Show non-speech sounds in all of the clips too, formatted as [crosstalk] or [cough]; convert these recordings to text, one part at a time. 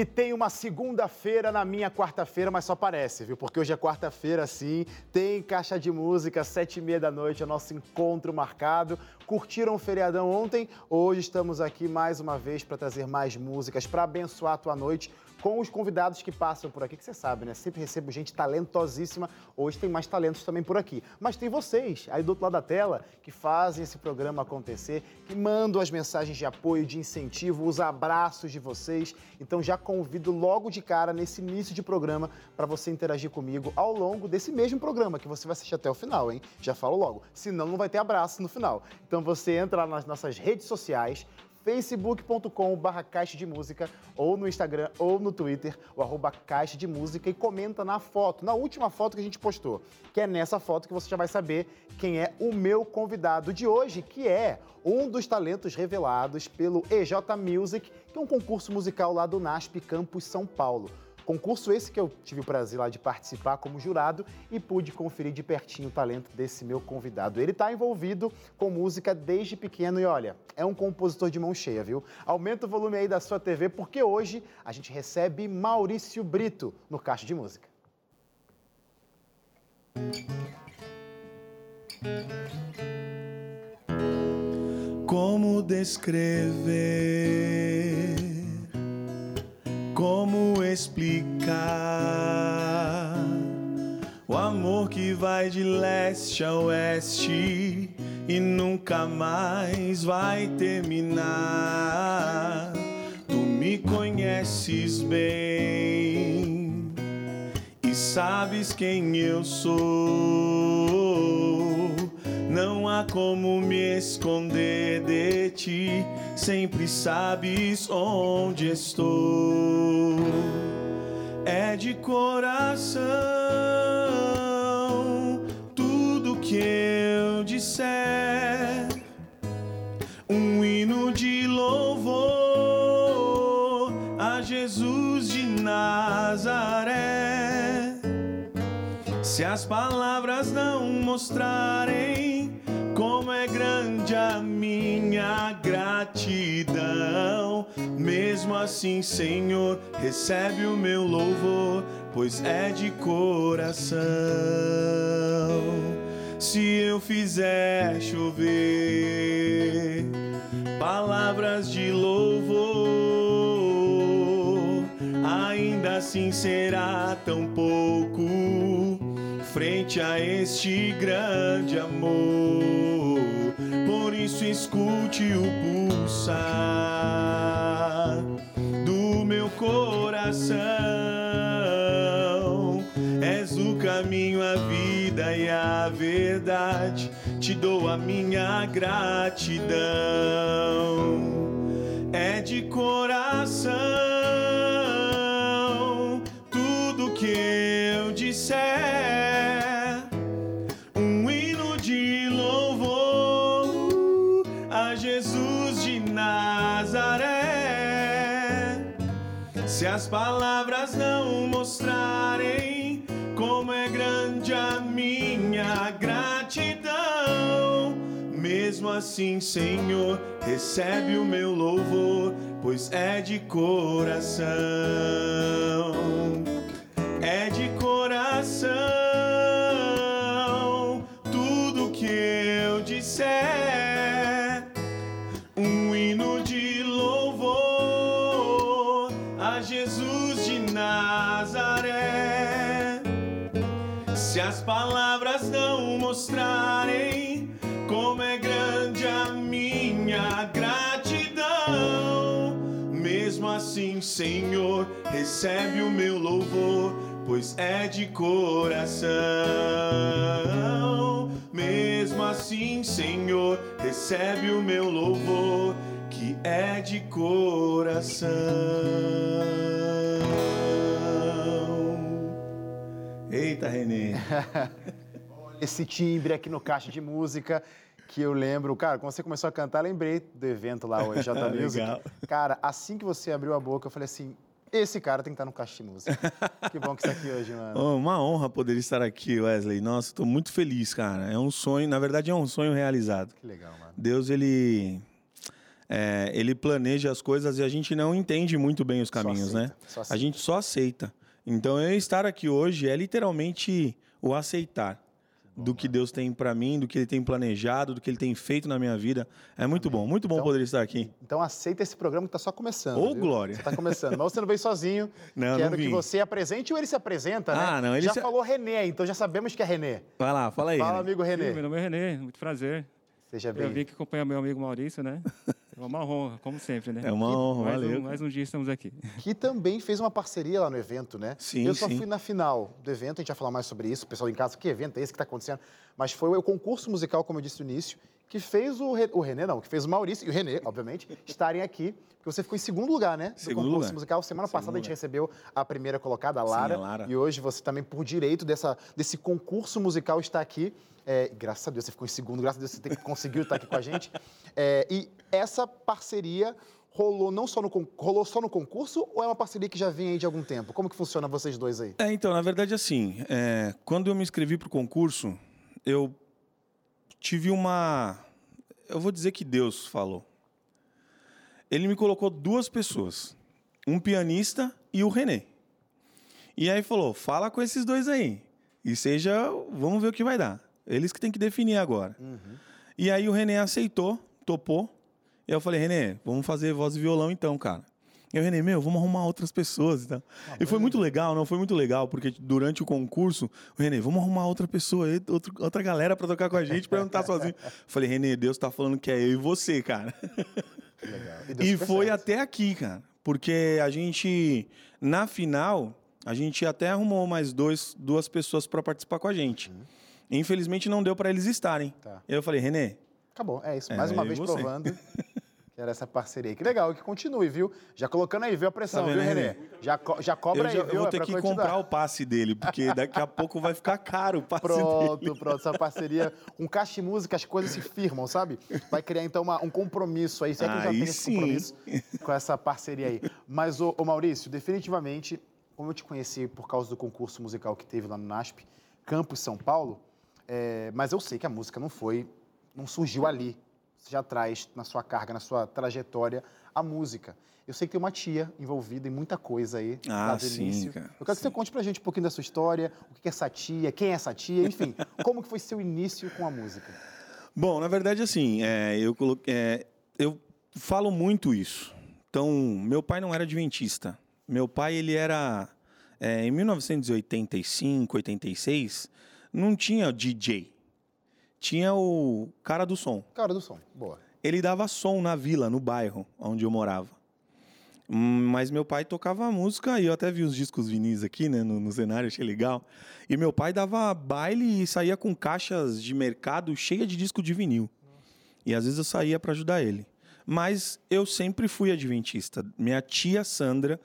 E tem uma segunda-feira na minha quarta-feira, mas só parece, viu? Porque hoje é quarta-feira, sim. Tem caixa de música, sete e meia da noite, é nosso encontro marcado. Curtiram o feriadão ontem? Hoje estamos aqui mais uma vez para trazer mais músicas, para abençoar a tua noite com os convidados que passam por aqui, que você sabe, né? Sempre recebo gente talentosíssima. Hoje tem mais talentos também por aqui. Mas tem vocês, aí do outro lado da tela, que fazem esse programa acontecer, que mandam as mensagens de apoio, de incentivo, os abraços de vocês. Então já convido logo de cara, nesse início de programa, para você interagir comigo ao longo desse mesmo programa, que você vai assistir até o final, hein? Já falo logo. Senão não vai ter abraço no final. Então você entra nas nossas redes sociais, facebook.com.br caixa de música ou no Instagram ou no Twitter, o arroba caixa de música e comenta na foto, na última foto que a gente postou, que é nessa foto que você já vai saber quem é o meu convidado de hoje, que é um dos talentos revelados pelo EJ Music, que é um concurso musical lá do NASP Campus São Paulo. Concurso esse que eu tive o prazer lá de participar como jurado e pude conferir de pertinho o talento desse meu convidado. Ele está envolvido com música desde pequeno e olha, é um compositor de mão cheia, viu? Aumenta o volume aí da sua TV porque hoje a gente recebe Maurício Brito no Caixa de Música. Como descrever? Como explicar o amor que vai de leste a oeste e nunca mais vai terminar? Tu me conheces bem e sabes quem eu sou. Não há como me esconder de ti, sempre sabes onde estou. É de coração tudo que eu disser, um hino de louvor a Jesus de Nazaré. Se as palavras não mostrarem como é grande a minha gratidão, mesmo assim, Senhor, recebe o meu louvor, pois é de coração. Se eu fizer chover palavras de louvor, ainda assim será tão pouco frente a este grande amor. Por isso escute o pulsar do meu coração. És o caminho, a vida e a verdade. Te dou a minha gratidão. É de coração as palavras não mostrarem como é grande a minha gratidão, mesmo assim, Senhor, recebe o meu louvor, pois é de coração. É de coração tudo que eu disser, Senhor, recebe o meu louvor, pois é de coração. Mesmo assim, Senhor, recebe o meu louvor, que é de coração. Eita, Renê. [laughs] Esse timbre aqui no Caixa de Música que eu lembro, cara, quando você começou a cantar, lembrei do evento lá, o EJ [laughs] Music. Legal. Cara, assim que você abriu a boca, eu falei assim, esse cara tem que estar no Caixa de Música. que bom que você está aqui hoje, mano. Oh, uma honra poder estar aqui, Wesley. Nossa, estou muito feliz, cara. É um sonho, na verdade é um sonho realizado. Que legal, mano. Deus, ele é, ele planeja as coisas e a gente não entende muito bem os caminhos, né? A gente só aceita. Então, eu estar aqui hoje é literalmente o aceitar do que Deus tem pra mim, do que Ele tem planejado, do que Ele tem feito na minha vida. É muito bom, muito bom Então- poder estar aqui. Então aceita esse programa que tá só começando. Ô, viu? glória. Você tá começando. Mas você não veio sozinho. [laughs] Não, Quero não que você apresente ou ele se apresenta, né? Ah, não, ele Já se- falou Renê, então já sabemos que é Renê. Vai lá, fala aí. Fala, né? amigo Sim, Renê. meu nome é Renê, muito prazer. Seja Eu vim bem. aqui acompanhar meu amigo Maurício, né? [laughs] É uma honra, como sempre, né? É uma honra, mais valeu. Um, mais um dia estamos aqui. Que também fez uma parceria lá no evento, né? Sim, Eu só sim. fui na final do evento, a gente vai falar mais sobre isso. O pessoal em casa, que evento é esse que está acontecendo? Mas foi o concurso musical, como eu disse no início, que fez o, Re... o Renê, não, que fez o Maurício e o Renê, obviamente, estarem aqui. Porque você ficou em segundo lugar, né? Do Segundo concurso lugar. musical. Semana Segundo passada a gente lugar. recebeu a primeira colocada, a Sim, Lara. a Lara. E hoje você também, por direito dessa, desse concurso musical, está aqui. É, graças a Deus você ficou em segundo, graças a Deus você conseguiu estar aqui com a gente. É, e essa parceria rolou não só no rolou só no concurso ou é uma parceria que já vem aí de algum tempo? Como que funciona vocês dois aí? É, então, na verdade, assim, é, quando eu me inscrevi para o concurso, eu tive uma. Eu vou dizer que Deus falou. Ele me colocou duas pessoas, um pianista e o René. E aí falou: fala com esses dois aí. E seja, vamos ver o que vai dar. Eles que têm que definir agora. E aí o René aceitou, topou. E eu falei, René, vamos fazer voz e violão então, cara. E o René, meu, vamos arrumar outras pessoas e tal. e foi muito legal, não foi muito legal, porque durante o concurso, o René, vamos arrumar outra pessoa, outro- outra galera pra tocar com a gente, pra não estar sozinho. Eu [laughs] falei, René, Deus tá falando que é eu e você, cara. Legal. [laughs] E super foi certo. até aqui, cara. Porque a gente, na final, a gente até arrumou mais dois, duas pessoas pra participar com a gente. Infelizmente não deu pra eles estarem. Tá. E aí eu falei, René, Acabou, é isso. É, Mais uma eu e vez você. provando [laughs] que era essa parceria aí. Que legal, que continue, viu? Já colocando aí, viu a pressão, Tá vendo, viu, Renê? René? Já, co- já cobra eu, aí, já- viu? eu vou É ter pra que comprar o passe dele, porque daqui a pouco vai ficar caro o passe dele. Pronto, pronto. Essa parceria com Caixa de Música, as coisas se firmam, sabe? Vai criar, então, uma- um compromisso aí. Se é que já Aí tem esse compromisso com essa parceria aí. Mas, ô, ô Maurício, definitivamente, como eu te conheci por causa do concurso musical que teve lá no NASP, Campos, São Paulo, é, mas eu sei que a música não foi, não surgiu ali. Você já traz na sua carga, na sua trajetória, a música. Eu sei que tem uma tia envolvida em muita coisa aí, Ah, lá do sim, início. cara, Eu quero que você conte pra gente um pouquinho da sua história, o que é essa tia, quem é essa tia, enfim, [laughs] como que foi seu início com a música? Bom, na verdade, assim, é, eu, coloquei, é, eu falo muito isso. Então, meu pai não era adventista. Meu pai, ele era... é, em 1985, 86, não tinha DJ. Tinha o cara do som. Cara do som, boa. Ele dava som na vila, no bairro onde eu morava. Hum, Mas meu pai tocava música e eu até vi os discos vinis aqui, né, no, no cenário, achei legal. E meu pai dava baile e saía com caixas de mercado cheia de disco de vinil. E às vezes eu saía para ajudar ele. Mas eu sempre fui adventista. Minha tia Sandra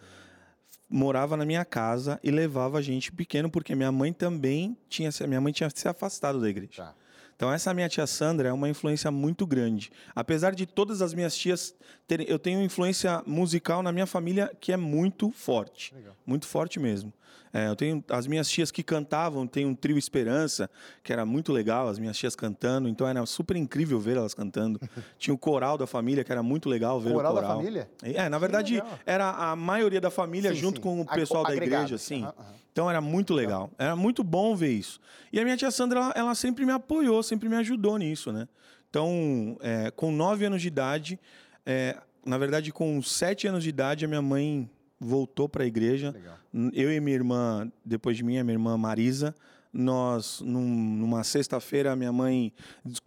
morava na minha casa e levava a gente pequeno porque minha mãe também tinha minha mãe tinha se afastado da igreja. Tá. Então essa minha tia Sandra é uma influência muito grande. Apesar de todas as minhas tias terem, eu tenho influência musical na minha família que é muito forte, Legal. muito forte mesmo. É, eu tenho as minhas tias que cantavam, tem um trio Esperança que era muito legal, as minhas tias cantando, então era super incrível ver elas cantando. [laughs] Tinha o coral da família que era muito legal ver Coral o da coral. família? É, na verdade era a maioria da família Sim, junto sim. com o Ag- pessoal da agregado. igreja, assim. Aham. Então era muito legal. Era muito bom ver isso. E a minha tia Sandra, ela, ela sempre me apoiou, sempre me ajudou nisso, né? Então, é, com nove anos de idade, é, na verdade, com sete anos de idade, a minha mãe voltou para a igreja. Legal. Eu e minha irmã, depois de mim, a minha irmã Marisa, nós, num- numa sexta-feira, minha mãe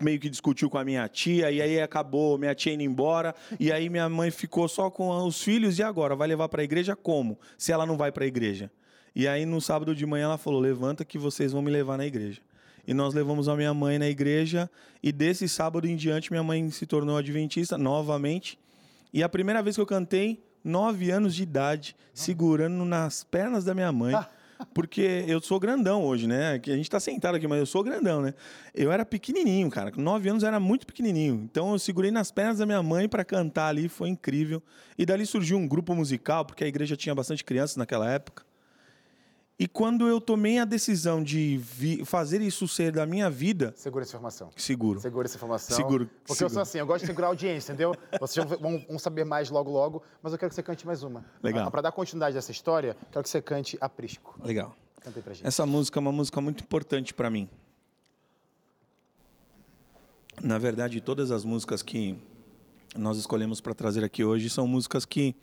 meio que discutiu com a minha tia, e aí acabou minha tia indo embora, e aí minha mãe ficou só com os filhos, e agora? Vai levar para a igreja como? Se ela não vai para a igreja? E aí, no sábado de manhã, ela falou: levanta que vocês vão me levar na igreja. E nós levamos a minha mãe na igreja, e desse sábado em diante, minha mãe se tornou adventista novamente. E a primeira vez que eu cantei, nove anos de idade, segurando nas pernas da minha mãe. [laughs] Porque eu sou grandão hoje, né? Que a gente tá sentado aqui, mas eu sou grandão, né? Eu era pequenininho, cara. Com nove anos eu era muito pequenininho. Então eu segurei nas pernas da minha mãe para cantar ali, foi incrível. E dali surgiu um grupo musical, porque a igreja tinha bastante crianças naquela época. E quando eu tomei a decisão de fazer isso ser da minha vida, Segura essa informação. seguro. Segura essa informação. Seguro, Porque eu seguro. sou assim, eu gosto de segurar a audiência, entendeu? Vocês vão, vão- saber mais logo, logo, mas eu quero que você cante mais uma. Legal. Para dar continuidade a essa história, quero que você cante Aprisco. Legal. Canta aí pra gente. Essa música é uma música muito importante para mim. Na verdade, todas as músicas que nós escolhemos para trazer aqui hoje são músicas que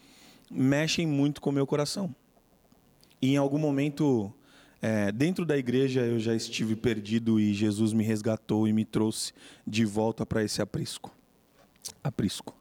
mexem muito com o meu coração. E em algum momento, é, dentro da igreja, eu já estive perdido e Jesus me resgatou e me trouxe de volta para esse aprisco. Aprisco.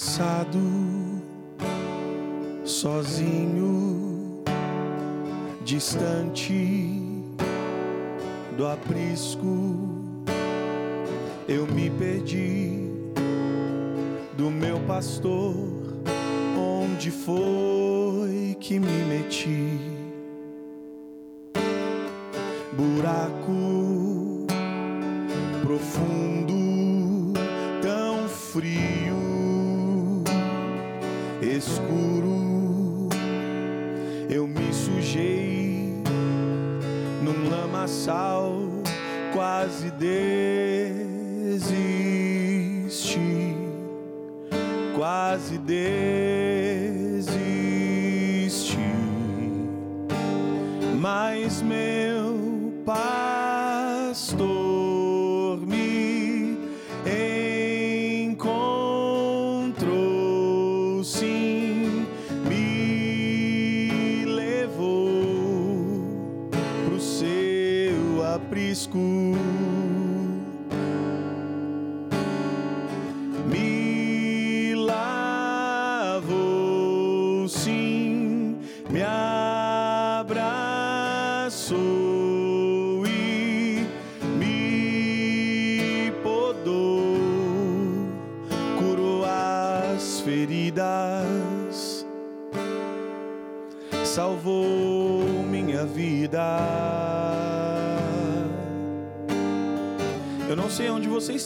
Cansado, sozinho, distante do aprisco, eu me perdi do meu pastor, onde foi que me meti? Buraco lamaçal, quase desisti, quase desisti.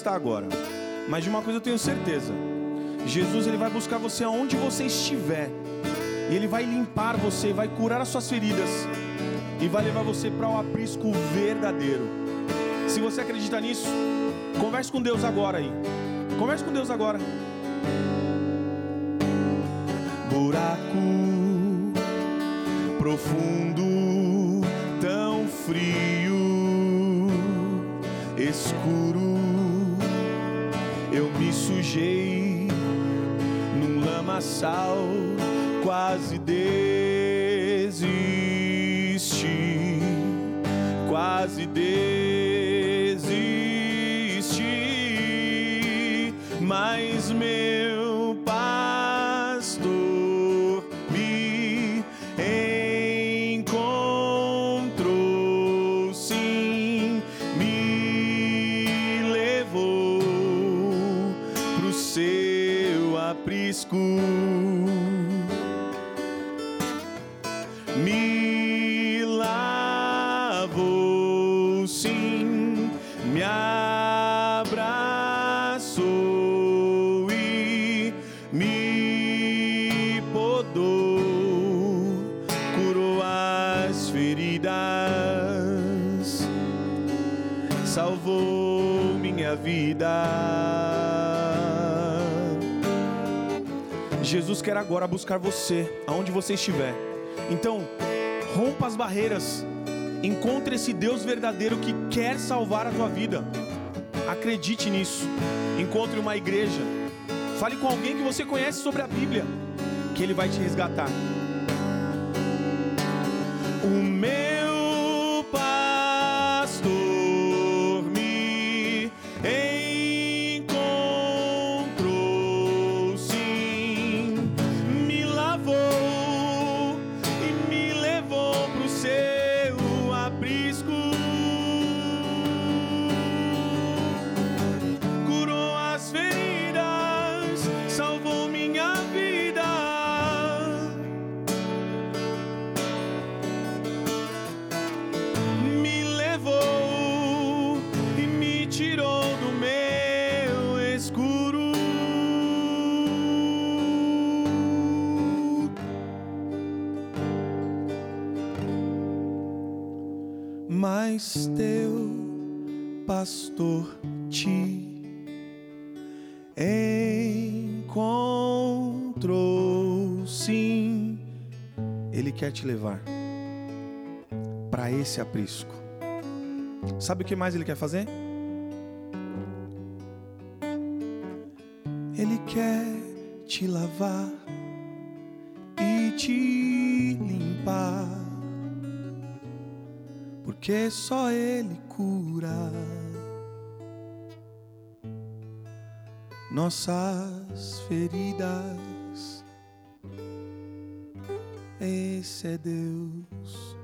Está agora, mas de uma coisa eu tenho certeza. Jesus ele vai buscar você aonde você estiver. E ele vai limpar você, vai curar as suas feridas e vai levar você para o aprisco verdadeiro. Se você acredita nisso, converse com Deus agora aí. Converse com Deus agora. Buraco profundo, tão frio, escuro. Eu me sujei num lamaçal, quase desisti, quase desisti, quer agora buscar você, aonde você estiver. Então, rompa as barreiras. Encontre esse Deus verdadeiro que quer salvar a tua vida. Acredite nisso. Encontre uma igreja. Fale com alguém que você conhece sobre a Bíblia, que ele vai te resgatar. O meu te levar para esse aprisco. Sabe o que mais Ele quer fazer? Ele quer te lavar e te limpar, porque só Ele cura nossas feridas. Esse é Deus.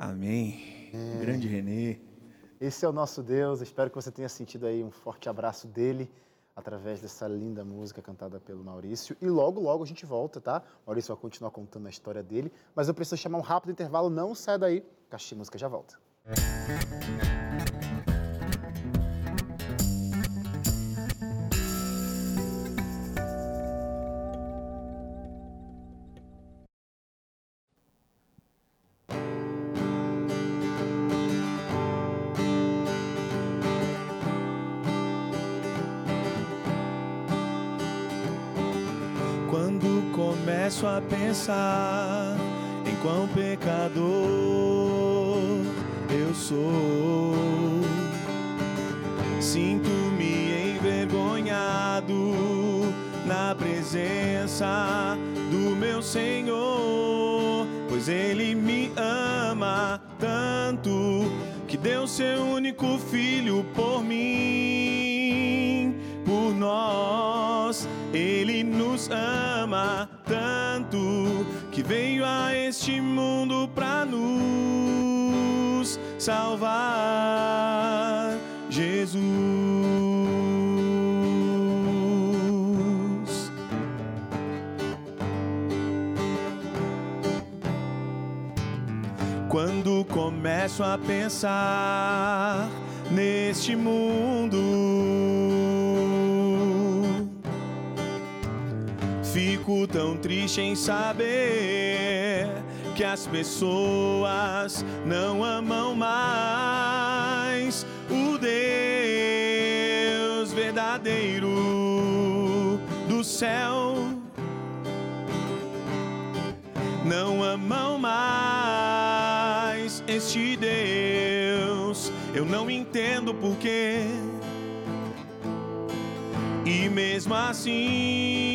Amém. Grande Renê. Esse é o nosso Deus. Espero que você tenha sentido aí um forte abraço dele através dessa linda música cantada pelo Maurício. E logo, logo a gente volta, tá? O Maurício vai continuar contando a história dele, mas eu preciso chamar um rápido intervalo. Não sai daí, Caixa Música já volta. Quando Quando começo a pensar neste mundo, fico tão triste em saber que as pessoas não amam mais o Deus verdadeiro do céu Eu não entendo porquê. E mesmo assim,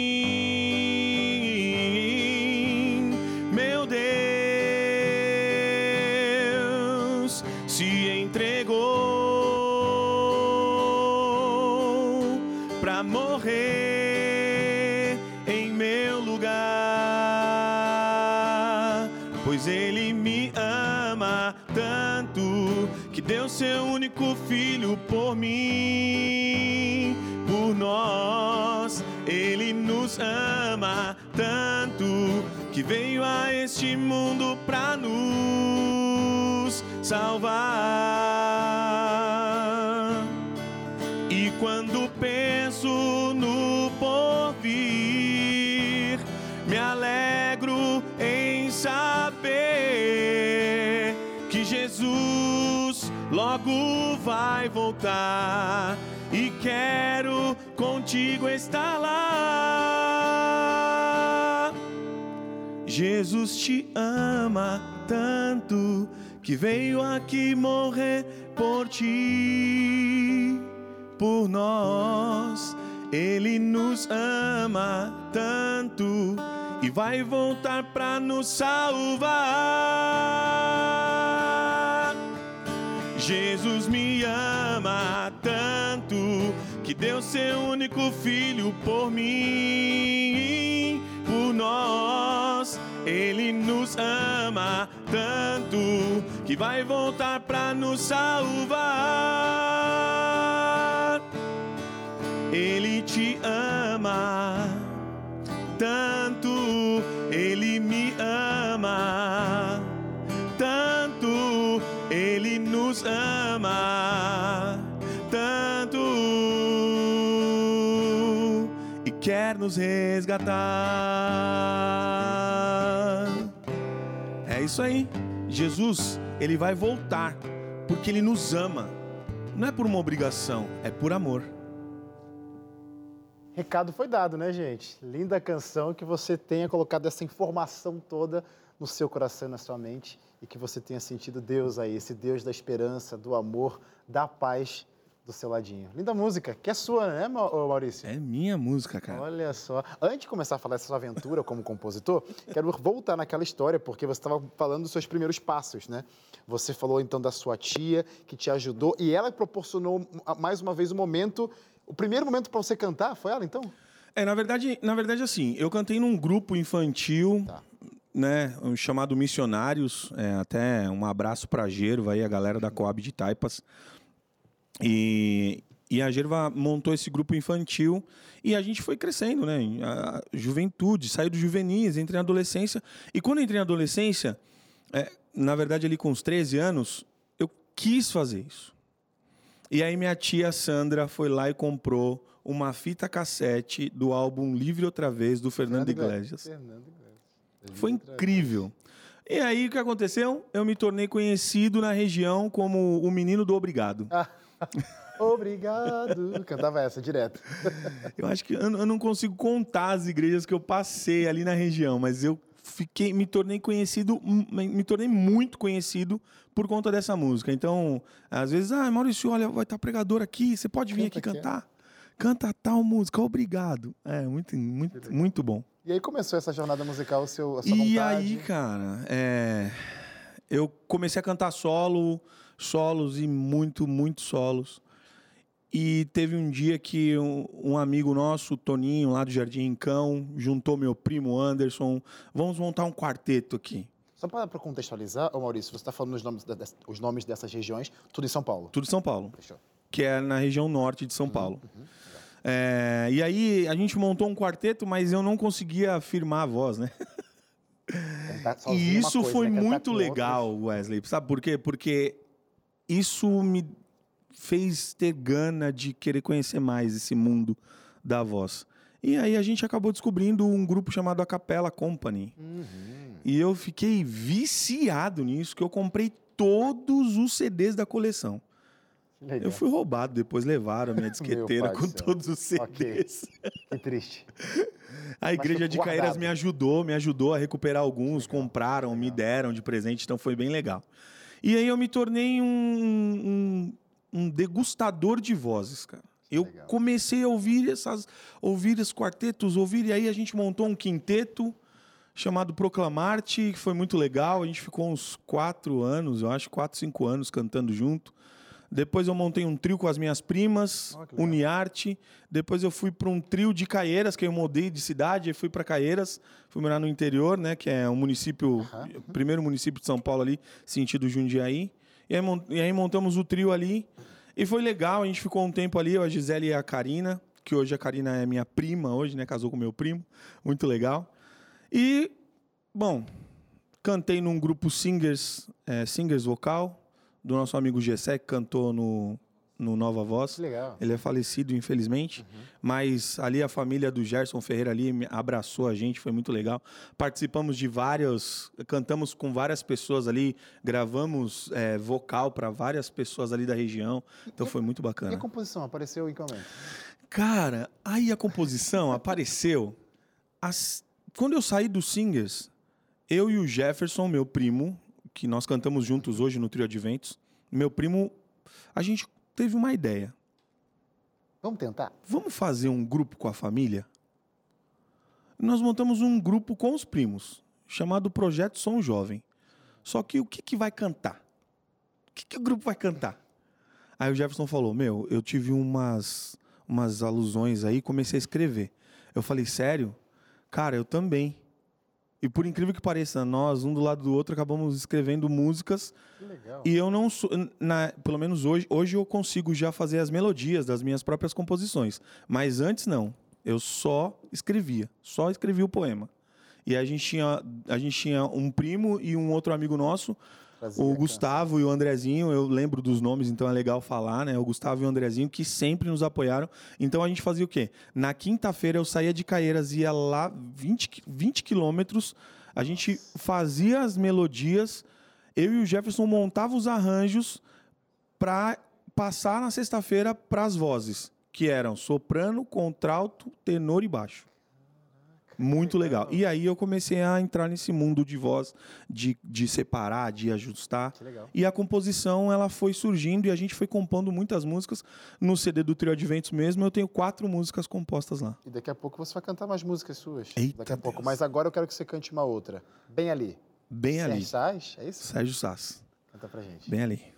filho por mim, por nós. Ele nos ama tanto que veio a este mundo para nos salvar. E quando penso no porvir, me alegro em saber que Jesus logo vai voltar e quero contigo estar lá. Jesus te ama tanto que veio aqui morrer por ti, por nós. Ele nos ama tanto e vai voltar para nos salvar. Jesus me ama tanto que deu seu único filho por mim, por nós. Ele nos ama tanto que vai voltar para nos salvar. Ele te ama tanto, ele me ama ama tanto. E quer nos resgatar. É isso aí. Jesus, ele vai voltar porque ele nos ama. Não é por uma obrigação, é por amor. Recado foi dado, né, gente? Linda canção que você tenha colocado essa informação toda no seu coração e na sua mente e que você tenha sentido Deus aí, esse Deus da esperança, do amor, da paz do seu ladinho. Linda música, que é sua, né, Maurício? É minha música, cara. Olha só. Antes de começar a falar dessa sua aventura como compositor, [laughs] quero voltar naquela história, porque você estava falando dos seus primeiros passos, né? Você falou então da sua tia, que te ajudou, e ela proporcionou mais uma vez o momento, o primeiro momento para você cantar, foi ela então? É, na verdade, na verdade assim, eu cantei num grupo infantil, tá. Né, chamado Missionários, é, até um abraço para Gerva aí, a galera da Coab de Taipas. E, e a Gerva montou esse grupo infantil e a gente foi crescendo, né? A juventude, saiu do juvenis, entrei na adolescência. E quando entrei na adolescência, é, na verdade, ali com uns 13 anos, eu quis fazer isso. E aí minha tia Sandra foi lá e comprou uma fita cassete do álbum Livre Outra Vez, do Fernando, Fernando Iglesias. Fernando Iglesias. Foi incrível. E aí o que aconteceu? Eu me tornei conhecido na região como o menino do obrigado. [laughs] Obrigado. Cantava essa direto. [laughs] eu acho que eu, não consigo contar as igrejas que eu passei ali na região, mas eu fiquei, me tornei conhecido, me tornei muito conhecido por conta dessa música. Então, às vezes, ah, Maurício, olha, vai estar pregador aqui, você pode vir Canta aqui cantar? É. Canta tal música, obrigado. É, muito, muito, muito bom. E aí começou essa jornada musical, o seu, a sua e vontade? E aí, cara, é... eu comecei a cantar solo, solos e muito, muito solos. E teve um dia que um, um, amigo nosso, Toninho, lá do Jardim Incão, juntou meu primo Anderson. Vamos montar um quarteto aqui. Só para contextualizar, ô Maurício, você está falando os nomes, os nomes dessas regiões, tudo em São Paulo? Tudo em São Paulo. Fechou. Que é na região norte de São uhum, Paulo. Uhum, é, e aí a gente montou um quarteto, mas eu não conseguia firmar a voz, né? [laughs] E é isso coisa, foi né? muito legal, outros... Wesley. Sabe por quê? Porque isso me fez ter gana de querer conhecer mais esse mundo da voz. E aí a gente acabou descobrindo um grupo chamado a Capela Company. Uhum. E eu fiquei viciado nisso, que eu comprei todos os CDs da coleção. Eu fui roubado, depois levaram a minha [laughs] disqueteira com todos os CDs. Okay. Que triste. [laughs] A igreja de Caeiras me ajudou, me ajudou a recuperar alguns, legal. compraram, legal. me deram de presente, então foi bem legal. E aí eu me tornei um, um, um degustador de vozes, cara. Eu Legal. comecei a ouvir essas, ouvir esses quartetos, ouvir e aí a gente montou um quinteto chamado Proclamarte, que foi muito legal. A gente ficou uns quatro anos, eu acho, quatro, cinco anos cantando junto. Depois eu montei um trio com as minhas primas, oh, Uniarte. Depois eu fui para um trio de Caieiras, que eu mudei de cidade, e fui para Caieiras, fui morar no interior, né, que é um município, uhum. primeiro município de São Paulo ali, sentido Jundiaí. E aí, e aí montamos o trio ali. E foi legal, a gente ficou um tempo ali, eu, a Gisele e a Karina, que hoje a Karina é minha prima, hoje, né, casou com meu primo. Muito legal. E, bom, cantei num grupo singers, é, singers vocal, do nosso amigo Gessé, que cantou no, no Nova Voz. Legal. Ele é falecido, infelizmente. Uhum. Mas ali a família do Gerson Ferreira ali abraçou a gente, foi muito legal. Participamos de vários, cantamos com várias pessoas ali, gravamos é, vocal para várias pessoas ali da região. Então e, foi muito bacana. E a composição apareceu em que momento? Cara, aí a composição apareceu. As... Quando eu saí do Singers, eu e o Jefferson, meu primo, que nós cantamos juntos hoje no Trio Adventos. Meu primo, a gente teve uma ideia. Vamos tentar? Vamos fazer um grupo com a família? Nós montamos um grupo com os primos, chamado Projeto Som Jovem. Só que o que, que vai cantar? O que, que o grupo vai cantar? Aí o Jefferson falou: Meu, eu tive umas, umas alusões aí, comecei a escrever. Eu falei: Sério? Cara, eu também. E por incrível que pareça, nós, um do lado do outro, acabamos escrevendo músicas. Que legal. E eu não sou. Na, pelo menos hoje, hoje eu consigo já fazer as melodias das minhas próprias composições. Mas antes não. Eu só escrevia. Só escrevia o poema. E a gente tinha, a gente tinha um primo e um outro amigo nosso O. Gustavo e o Andrezinho, eu lembro dos nomes, então é legal falar, né? O Gustavo e o Andrezinho que sempre nos apoiaram. Então a gente fazia o quê? Na quinta-feira eu saía de Caieiras, ia lá 20, qui- 20 quilômetros, a gente fazia as melodias, eu e o Jefferson montava os arranjos para passar na sexta-feira para as vozes, que eram soprano, contralto, tenor e baixo. Muito legal. E aí eu comecei a entrar nesse mundo de voz, de, de separar, de ajustar. Que legal. E a composição ela foi surgindo e a gente foi compondo muitas músicas. No CD do Trio Adventos mesmo, eu tenho quatro músicas compostas lá. E daqui a pouco você vai cantar mais músicas suas. Eita daqui a pouco. Deus. Mas agora eu quero que você cante uma outra. Bem ali. Bem ali. Sérgio Sais, é isso? Sérgio Sass. Canta pra gente. Bem ali.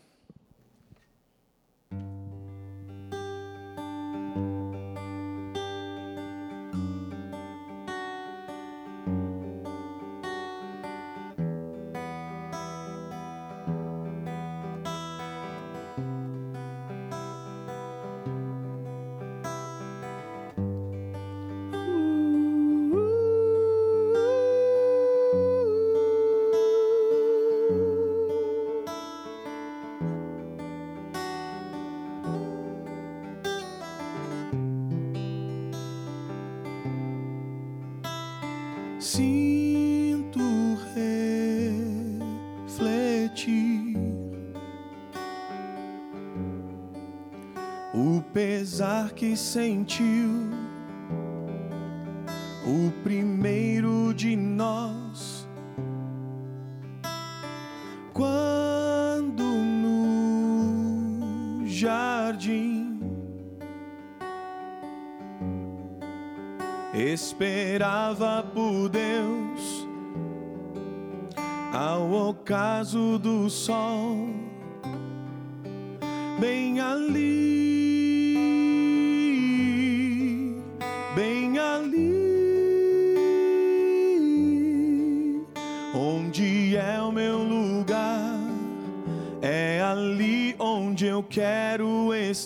Sentiu quero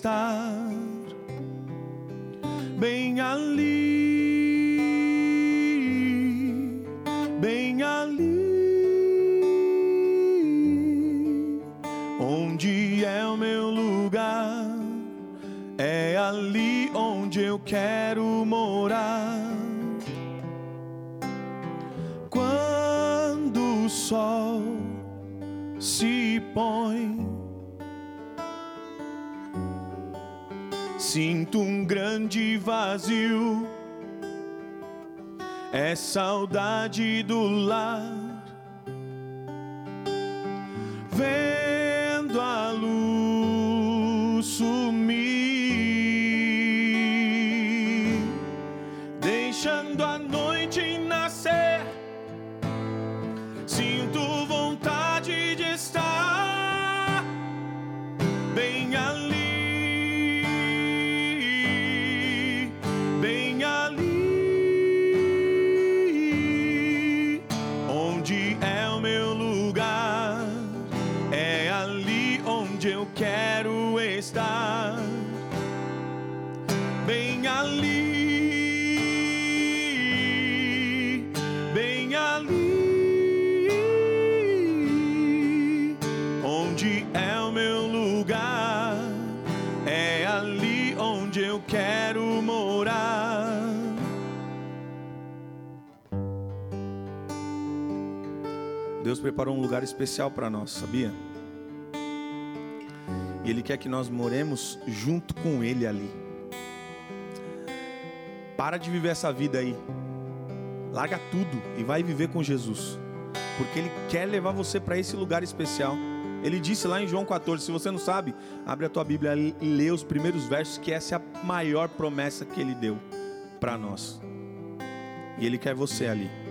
Deus preparou um lugar especial para nós, sabia? E Ele quer que nós moremos junto com Ele ali. Para de viver essa vida aí. Larga tudo e vai viver com Jesus. Porque Ele quer levar você para esse lugar especial. Ele disse lá em João 14: se você não sabe, abre a tua Bíblia e lê os primeiros versos, que essa é a maior promessa que Ele deu para nós. E Ele quer você ali.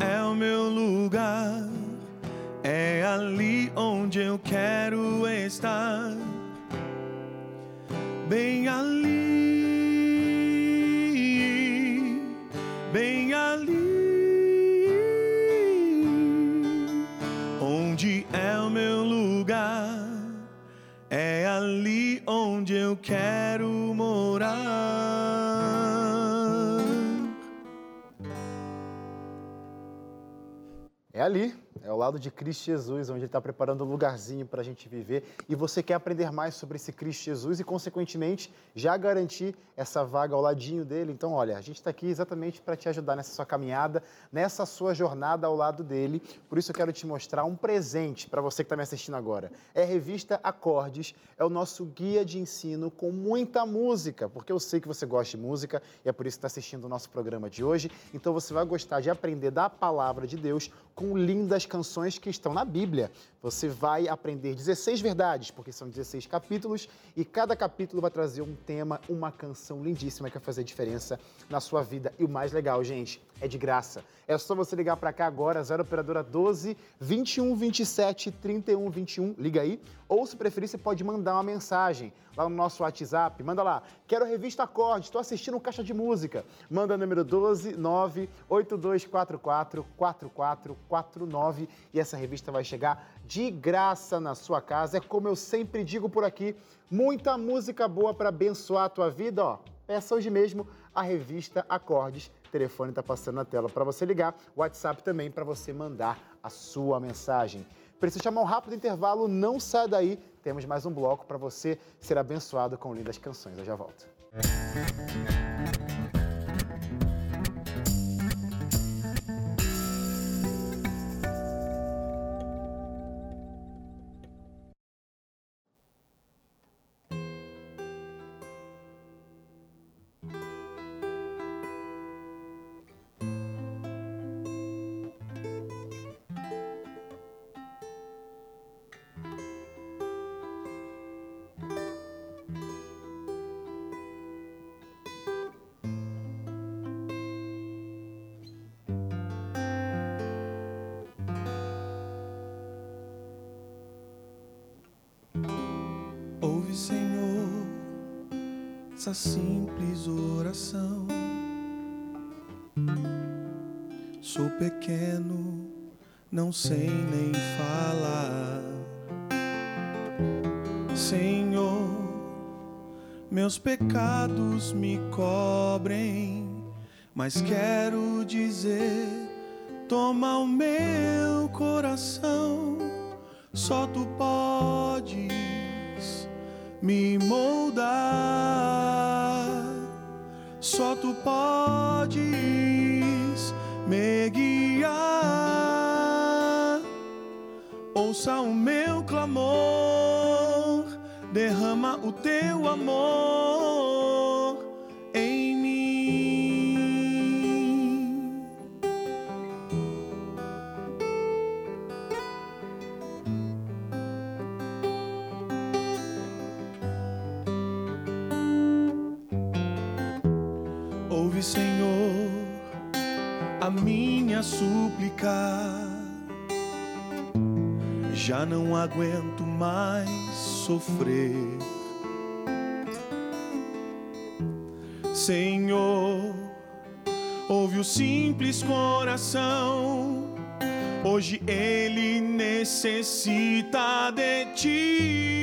É o meu lugar, é ali onde eu quero estar, bem ali, bem ali. Onde é o meu lugar? É ali onde eu quero É ali, é ao lado de Cristo Jesus, onde Ele está preparando um lugarzinho para a gente viver. E você quer aprender mais sobre esse Cristo Jesus e, consequentemente, já garantir essa vaga ao ladinho dele. Então, olha, a gente está aqui exatamente para te ajudar nessa sua caminhada, nessa sua jornada ao lado dele. Por isso, eu quero te mostrar um presente para você que está me assistindo agora. É a revista Acordes, é o nosso guia de ensino com muita música, porque eu sei que você gosta de música e é por isso que está assistindo o nosso programa de hoje. Então, você vai gostar de aprender da palavra de Deus com lindas canções que estão na Bíblia. Você vai aprender 16 verdades, porque são 16 capítulos, e cada capítulo vai trazer um tema, uma canção lindíssima que vai fazer diferença na sua vida. E o mais legal, gente, é de graça. É só você ligar para cá agora, 0 operadora 12 21 27 31 21, liga aí. Ou se preferir, você pode mandar uma mensagem lá no nosso WhatsApp. Manda lá, quero a revista Acorde, estou assistindo Caixa de Música. Manda número 12 9 8244 4449 e essa revista vai chegar de graça na sua casa. É como eu sempre digo por aqui, muita música boa para abençoar a tua vida, ó. Peça hoje mesmo a revista Acordes. O telefone está passando na tela para você ligar. WhatsApp também para você mandar a sua mensagem. Precisa chamar um rápido intervalo, não sai daí. Temos mais um bloco para você ser abençoado com lindas canções. Eu já volto. Ouve, essa simples oração. Sou pequeno, não sei nem falar. Senhor, meus pecados me cobrem, mas quero dizer: toma o meu coração, só tu podes me moldar. Só tu podes me guiar. Ouça o meu clamor, derrama o teu amor sofrer. Senhor, ouve o simples coração. Hoje ele necessita de ti.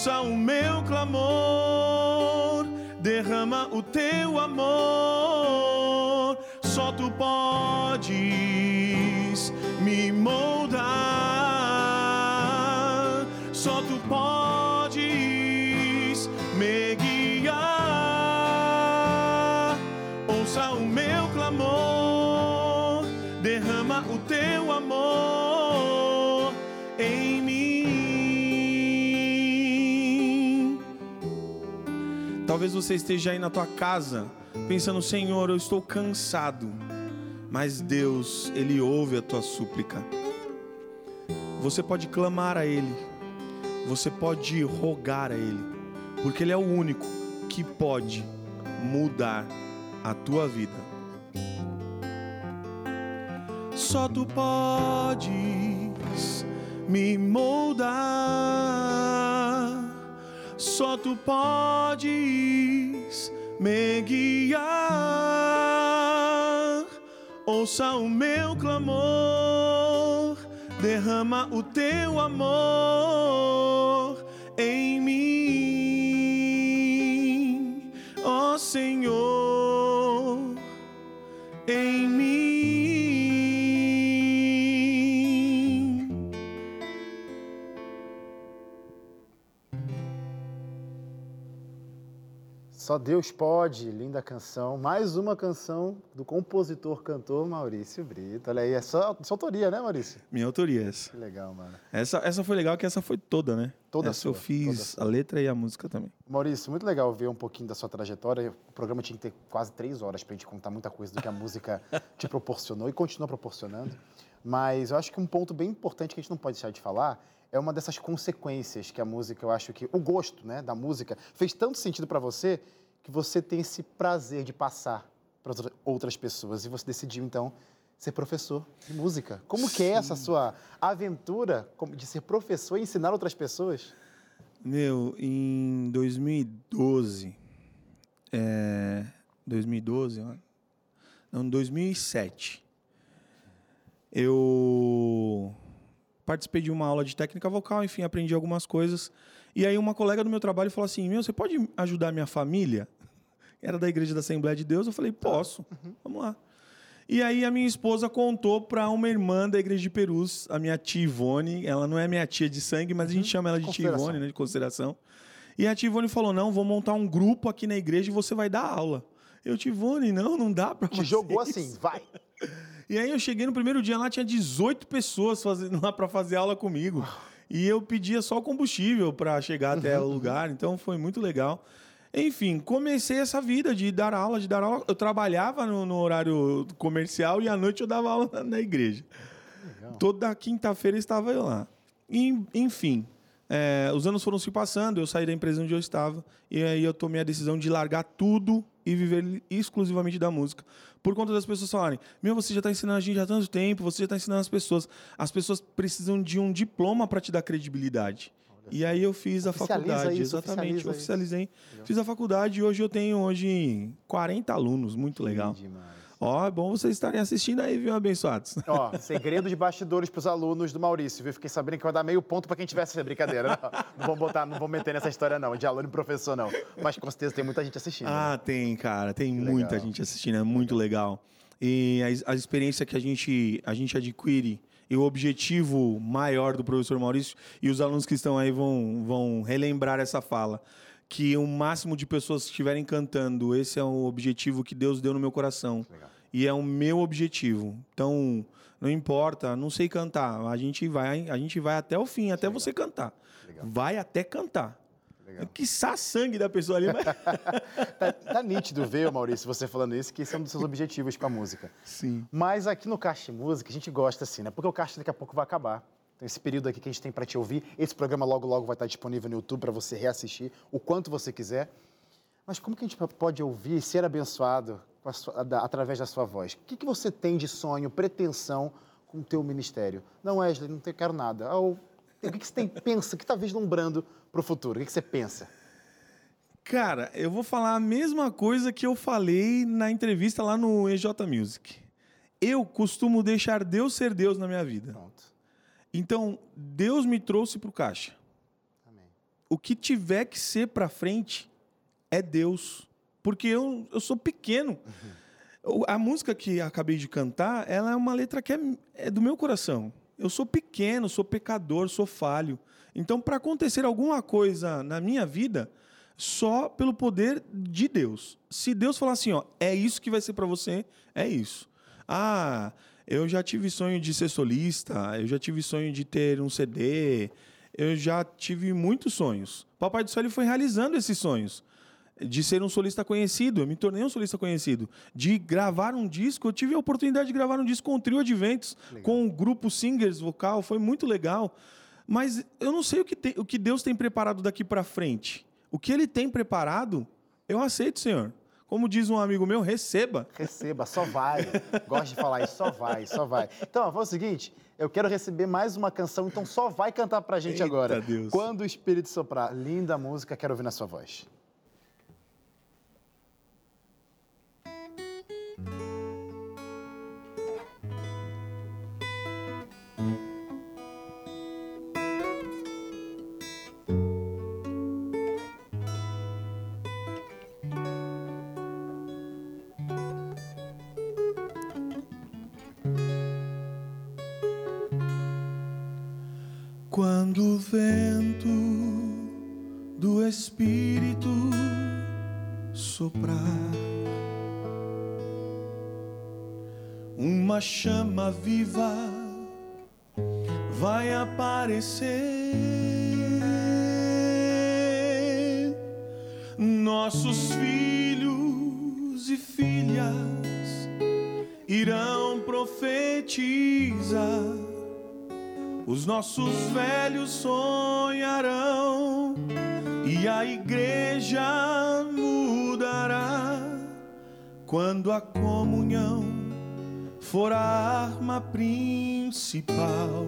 Ouça o meu clamor, derrama o teu amor. Só tu podes Talvez você esteja aí na tua casa pensando, Senhor, eu estou cansado. Mas Deus, Ele ouve a tua súplica. Você pode clamar a Ele, você pode rogar a Ele, porque Ele é o único que pode mudar a tua vida. Só tu podes me moldar, só tu podes me guiar. Ouça o meu clamor, derrama o teu amor em mim, ó Senhor, Só Deus pode, linda canção. Mais uma canção do compositor cantor Maurício Brito. Olha aí, é só, sua autoria, né, Maurício? Minha autoria é essa. Que legal, mano. Essa, essa foi legal, que essa foi toda, né? Toda essa sua, eu fiz toda a letra e a música também. Maurício, muito legal ver um pouquinho da sua trajetória. O programa tinha que ter quase três horas para a gente contar muita coisa do que a música [laughs] te proporcionou e continua proporcionando. Mas eu acho que um ponto bem importante que a gente não pode deixar de falar é uma dessas consequências que a música, eu acho que o gosto né, da música fez tanto sentido para você que você tem esse prazer de passar para outras pessoas. E você decidiu, então, ser professor de música. Como Sim. que é essa sua aventura de ser professor e ensinar outras pessoas? Meu, em 2012, é, 2012, não, 2007, eu participei de uma aula de técnica vocal, enfim, aprendi algumas coisas. E aí uma colega do meu trabalho falou assim: Meu, você pode ajudar a minha família? [laughs] Era da Igreja da Assembleia de Deus. Eu falei: Posso, uhum. vamos lá. E aí a minha esposa contou para uma irmã da Igreja de Perus, a minha tia Ivone. Ela não é minha tia de sangue, mas a gente uhum. chama ela de tia Ivone, né, de consideração. E a tia Ivone falou: Não, vou montar um grupo aqui na igreja e você vai dar aula. Eu, tia Ivone, não, não dá para Te jogou assim, vai. [laughs] E aí eu cheguei no primeiro dia lá, tinha 18 pessoas fazendo lá para fazer aula comigo. E eu pedia só combustível para chegar até o lugar, então foi muito legal. Enfim, comecei essa vida de dar aula, de dar aula. Eu trabalhava no, no horário comercial e à noite eu dava aula na, na igreja. Legal. Toda quinta-feira estava eu lá. E, enfim, é, os anos foram se passando, eu saí da empresa onde eu estava, e aí eu tomei a decisão de largar tudo e viver exclusivamente da música. Por conta das pessoas falarem: Meu, você já está ensinando a gente há tanto tempo, você já está ensinando as pessoas. As pessoas precisam de um diploma para te dar credibilidade. E aí eu fiz a faculdade, isso, exatamente, oficializei. Isso. Fiz a faculdade e hoje eu tenho hoje 40 alunos, muito legal. Ó, é bom vocês estarem assistindo aí, viu, abençoados? Ó, segredo de bastidores para os alunos do Maurício, viu? Fiquei sabendo que vai dar meio ponto para quem tivesse essa brincadeira. Não, não vou botar, não vou meter nessa história não, de aluno e professor não. Mas com certeza tem muita gente assistindo. Ah, né? tem, cara, tem que muita legal. gente assistindo, é muito legal. E a, a experiência que a gente, a gente adquire e o objetivo maior do professor Maurício, e os alunos que estão aí vão, vão relembrar essa fala, que o máximo de pessoas estiverem cantando, esse é o objetivo que Deus deu no meu coração. Legal e é o meu objetivo. Então, não importa, não sei cantar, a gente vai, a gente vai até o fim, até Legal. você cantar. Legal. Vai até cantar. Legal. Que sangue da pessoa ali. Mas... [laughs] tá, tá, nítido ver, Maurício, você falando isso, que esse é um dos seus objetivos com a música. Sim. Mas aqui no Caixa Música, a gente gosta assim, né? Porque o Caixa daqui a pouco vai acabar. Então, esse período aqui que a gente tem para te ouvir, esse programa logo, logo vai estar disponível no YouTube para você reassistir o quanto você quiser. Mas como que a gente pode ouvir e ser abençoado sua, da, através da sua voz. O que, que você tem de sonho, pretensão com o teu ministério? Não, Wesley, não quero nada. Ou, o que, que você tem, pensa, o que está vislumbrando para o futuro? O que, que você pensa? Cara, eu vou falar a mesma coisa que eu falei na entrevista lá no EJ Music. Eu costumo deixar Deus ser Deus na minha vida. Pronto. Então, Deus me trouxe para o caixa. Amém. O que tiver que ser para frente é Deus porque eu, eu sou pequeno. Uhum. A música que acabei de cantar, ela é uma letra que é, é do meu coração. Eu sou pequeno, sou pecador, sou falho. Então, para acontecer alguma coisa na minha vida, só pelo poder de Deus. Se Deus falar assim, ó, é isso que vai ser para você, é isso. Ah, eu já tive sonho de ser solista, eu já tive sonho de ter um CD, eu já tive muitos sonhos. Papai do Céu ele foi realizando esses sonhos de ser um solista conhecido. Eu me tornei um solista conhecido. De gravar um disco, eu tive a oportunidade de gravar um disco com o trio Adventos, com o grupo Singers vocal, foi muito legal. Mas eu não sei o que, tem, o que Deus tem preparado daqui para frente. O que Ele tem preparado, eu aceito, Senhor. Como diz um amigo meu, receba. Receba, só vai. Gosto de falar isso, só vai, só vai. Então, vamos o seguinte, eu quero receber mais uma canção, então só vai cantar pra gente Eita agora. Deus. Quando o Espírito soprar. Linda música, quero ouvir na sua voz. Quando o vento do Espírito soprar, uma chama viva vai aparecer. Nossos filhos e filhas irão profetizar. Os nossos velhos sonharão e a igreja mudará quando a comunhão for a arma principal.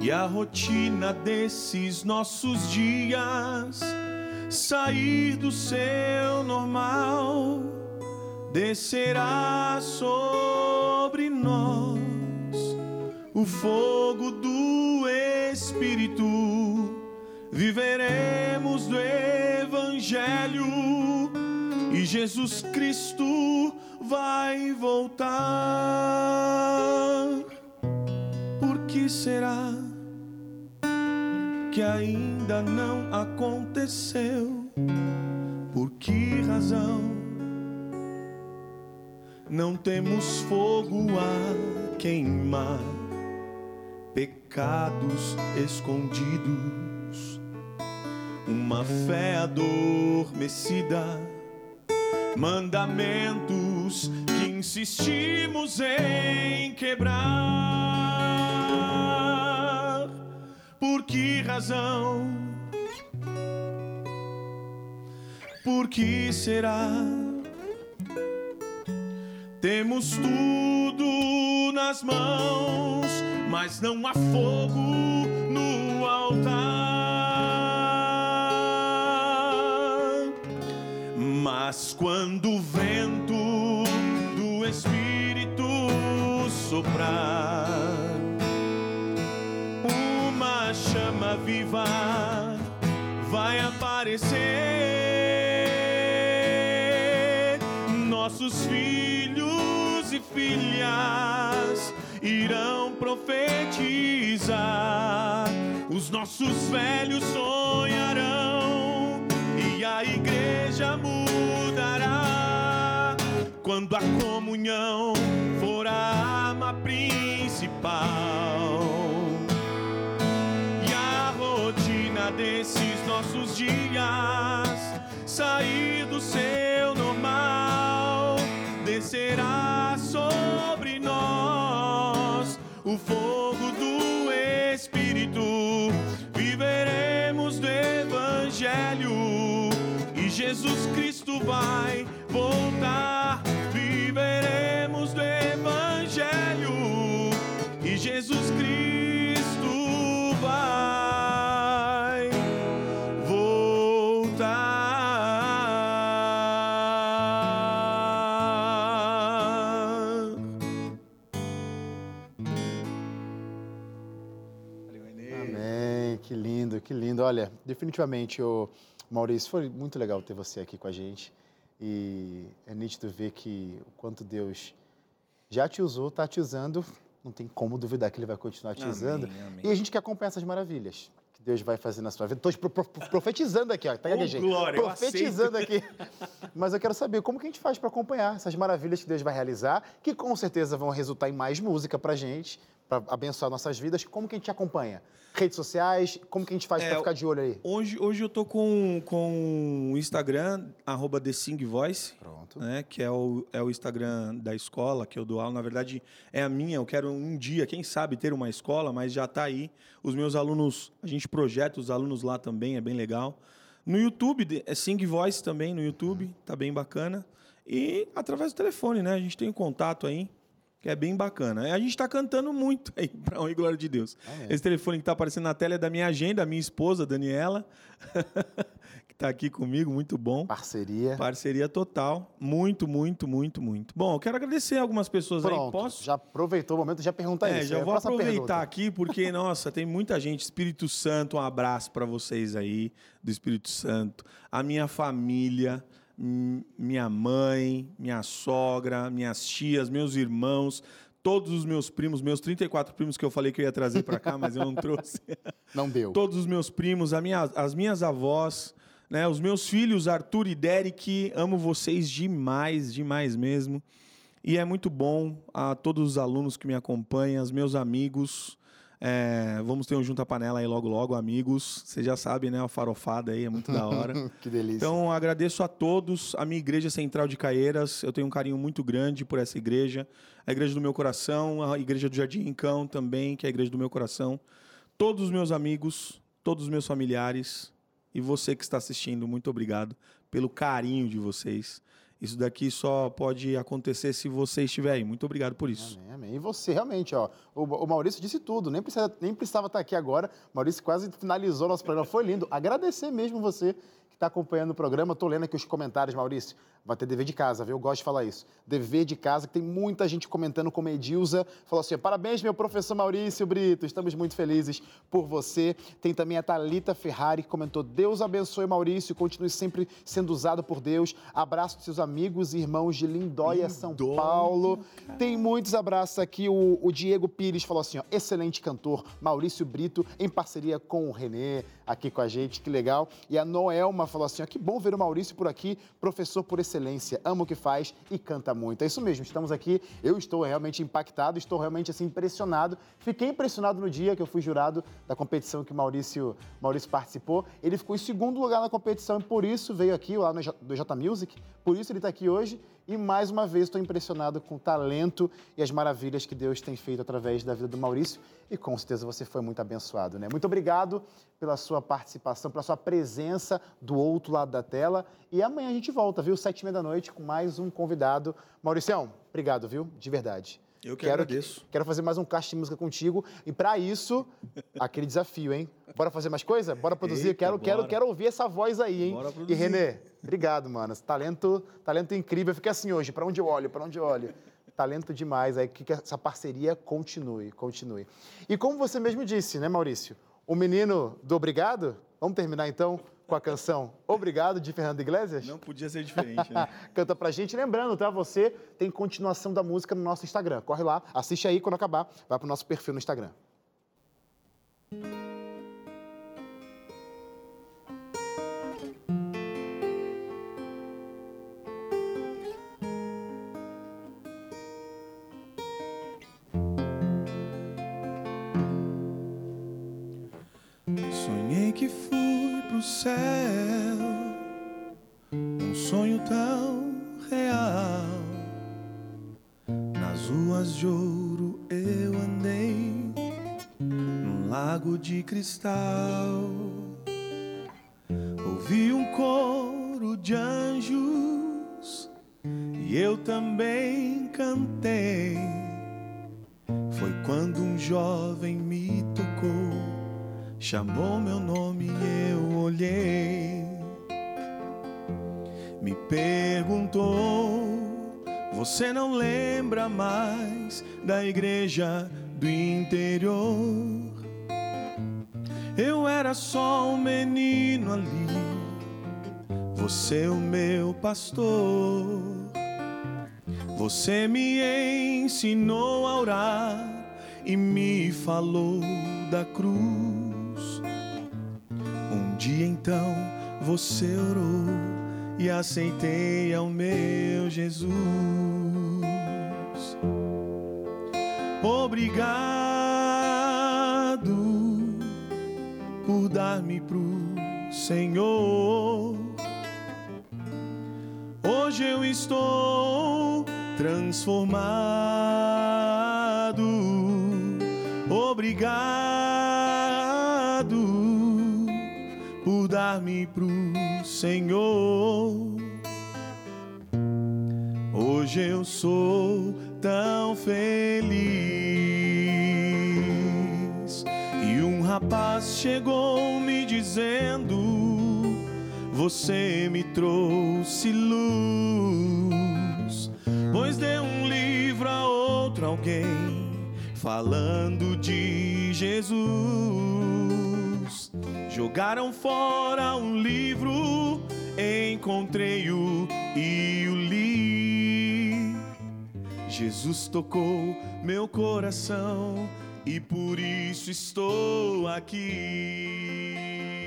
E a rotina desses nossos dias sair do seu normal descerá sobre nós o fogo do Espírito, viveremos do Evangelho e Jesus Cristo vai voltar. Por que será que ainda não aconteceu? Por que razão não temos fogo a queimar? Pecados escondidos, uma fé adormecida, mandamentos que insistimos em quebrar. Por que razão? Por que será? Temos tudo nas mãos mas não há fogo no altar. Mas quando o vento do Espírito soprar, uma chama viva Os nossos velhos sonharão e a igreja mudará quando a comunhão for a arma principal. E a rotina desses nossos dias sair do seu normal descerá sobre nós o fogo Evangelho e Jesus Cristo vai voltar. Lindo. Olha, definitivamente, ô, Maurício, foi muito legal ter você aqui com a gente. E é nítido ver que o quanto Deus já te usou, está te usando. Não tem como duvidar que Ele vai continuar te Amém, usando. amém. E a gente quer acompanhar essas maravilhas que Deus vai fazer na sua vida. Estou profetizando aqui, ó. Tá Ô, gaguejei. glória, Profetizando aqui. Mas eu quero saber como que a gente faz para acompanhar essas maravilhas que Deus vai realizar, que com certeza vão resultar em mais música pra gente. Para abençoar nossas vidas, como que a gente acompanha? Redes sociais, como que a gente faz É, para ficar de olho aí? Hoje, hoje eu tô com, com o Instagram, arroba The Sing Voice, Pronto. né? Que é o, é o Instagram da escola que eu dou aula. Na verdade, é a minha. Eu quero um dia, quem sabe, ter uma escola, mas já está aí. Os meus alunos, a gente projeta os alunos lá também, é bem legal. No YouTube, é Sing Voice também no YouTube, tá bem bacana. E através do telefone, né? A gente tem um contato aí, que é bem bacana. A gente está cantando muito aí, para honra e glória de Deus. Amém. Esse telefone que está aparecendo na tela é da minha agenda, minha esposa, Daniela, [laughs] que está aqui comigo, muito bom. Parceria. Parceria total. Muito, muito, muito, muito. Bom, eu quero agradecer algumas pessoas aí. Pronto. Posso? Já aproveitou o momento, já pergunta É, isso. já É vou aproveitar pergunta. aqui, porque, [laughs] nossa, tem muita gente. Espírito Santo, um abraço para vocês aí, do Espírito Santo. A minha família, minha mãe, minha sogra, minhas tias, meus irmãos, todos os meus primos, meus 34 primos que eu falei que eu ia trazer para cá, mas eu não [laughs] trouxe. Não deu. todos os meus primos, minha- as minhas avós, né, os meus filhos, Arthur e Derek, amo vocês demais, demais mesmo. E é muito bom a todos os alunos que me acompanham, os meus amigos. É, vamos ter um Junta Panela aí logo, logo, amigos. Você já sabe, né? A farofada aí é muito da hora. [laughs] que delícia. Então, agradeço a todos, a minha Igreja Central de Caieiras. Eu tenho um carinho muito grande por essa igreja. A igreja do meu coração, a igreja do Jardim Rincão também, que é a igreja do meu coração. Todos os meus amigos, todos os meus familiares e você que está assistindo, muito obrigado pelo carinho de vocês. Isso daqui só pode acontecer se você estiver aí. Muito obrigado por isso. Amém, amém. E você, realmente, ó. O, o Maurício disse tudo, nem, precisa, nem precisava estar aqui agora. O Maurício quase finalizou nosso programa. Foi lindo. Agradecer mesmo você que está acompanhando o programa. Estou lendo aqui os comentários, Maurício. Vai ter dever de casa, viu? Eu gosto de falar isso. Dever de casa, que tem muita gente comentando, como a Edilza. Falou assim: parabéns, meu professor Maurício Brito. Estamos muito felizes por você. Tem também a Thalita Ferrari, que comentou: Deus abençoe Maurício, continue sempre sendo usado por Deus. Abraço dos seus amigos e irmãos de Lindóia, São Paulo. Tem muitos abraços aqui. O, o Diego Pires falou assim: ó, excelente cantor, Maurício Brito, em parceria com o Renê, aqui com a gente, que legal. E a Noelma falou assim: ó, que bom ver o Maurício por aqui, professor por excelência, ama o que faz e canta muito. É isso mesmo, estamos aqui. Eu estou realmente impactado, estou realmente assim impressionado. Fiquei impressionado no dia que eu fui jurado da competição que o Maurício, Maurício participou. Ele ficou em segundo lugar na competição e por isso veio aqui lá no do J Music. Por isso ele está aqui hoje. E mais uma vez estou impressionado com o talento e as maravilhas que Deus tem feito através da vida do Maurício. E com certeza você foi muito abençoado, né? Muito obrigado pela sua participação, pela sua presença do outro lado da tela. E amanhã a gente volta, viu? Sete e meia da noite com mais um convidado. Mauricião, obrigado, viu? De verdade. Eu que Quero agradeço. Quero fazer mais um caixa de música contigo. E para isso, [laughs] aquele desafio, hein? Bora fazer mais coisa? Bora produzir? Eita, quero, quero, bora. quero ouvir essa voz aí, hein? Bora e produzir. Renê, obrigado, mano. Talento, talento incrível. Eu fiquei assim hoje, para onde eu olho, para onde eu olho. Talento demais. Aí que essa parceria continue, continue. E como você mesmo disse, né, Maurício? O menino do Obrigado. Vamos terminar então com a canção Obrigado de Fernando Iglesias? Não podia ser diferente, né? [laughs] Canta pra gente. Lembrando, tá? Você tem continuação da música no nosso Instagram. Corre lá, assiste aí quando acabar, vai pro nosso perfil no Instagram. Sonhei que fui céu, um sonho tão real. Nas ruas de ouro eu andei, num lago de cristal. Ouvi um coro de anjos e eu também cantei. Foi quando um jovem me tocou chamou meu nome e eu olhei. Me perguntou: Você não lembra mais da igreja do interior? Eu era só um menino ali, você o meu pastor. Você me ensinou a orar e me falou da cruz dia então você orou e aceitei ao meu Jesus. Obrigado por dar-me pro Senhor. Hoje eu estou transformado. Obrigado por dar-me pro Senhor. Hoje eu sou tão feliz. E um rapaz chegou me dizendo: Você me trouxe luz, pois deu um livro a outro alguém falando de Jesus. Jogaram fora um livro, encontrei-o e o li. Jesus tocou meu coração e por isso estou aqui.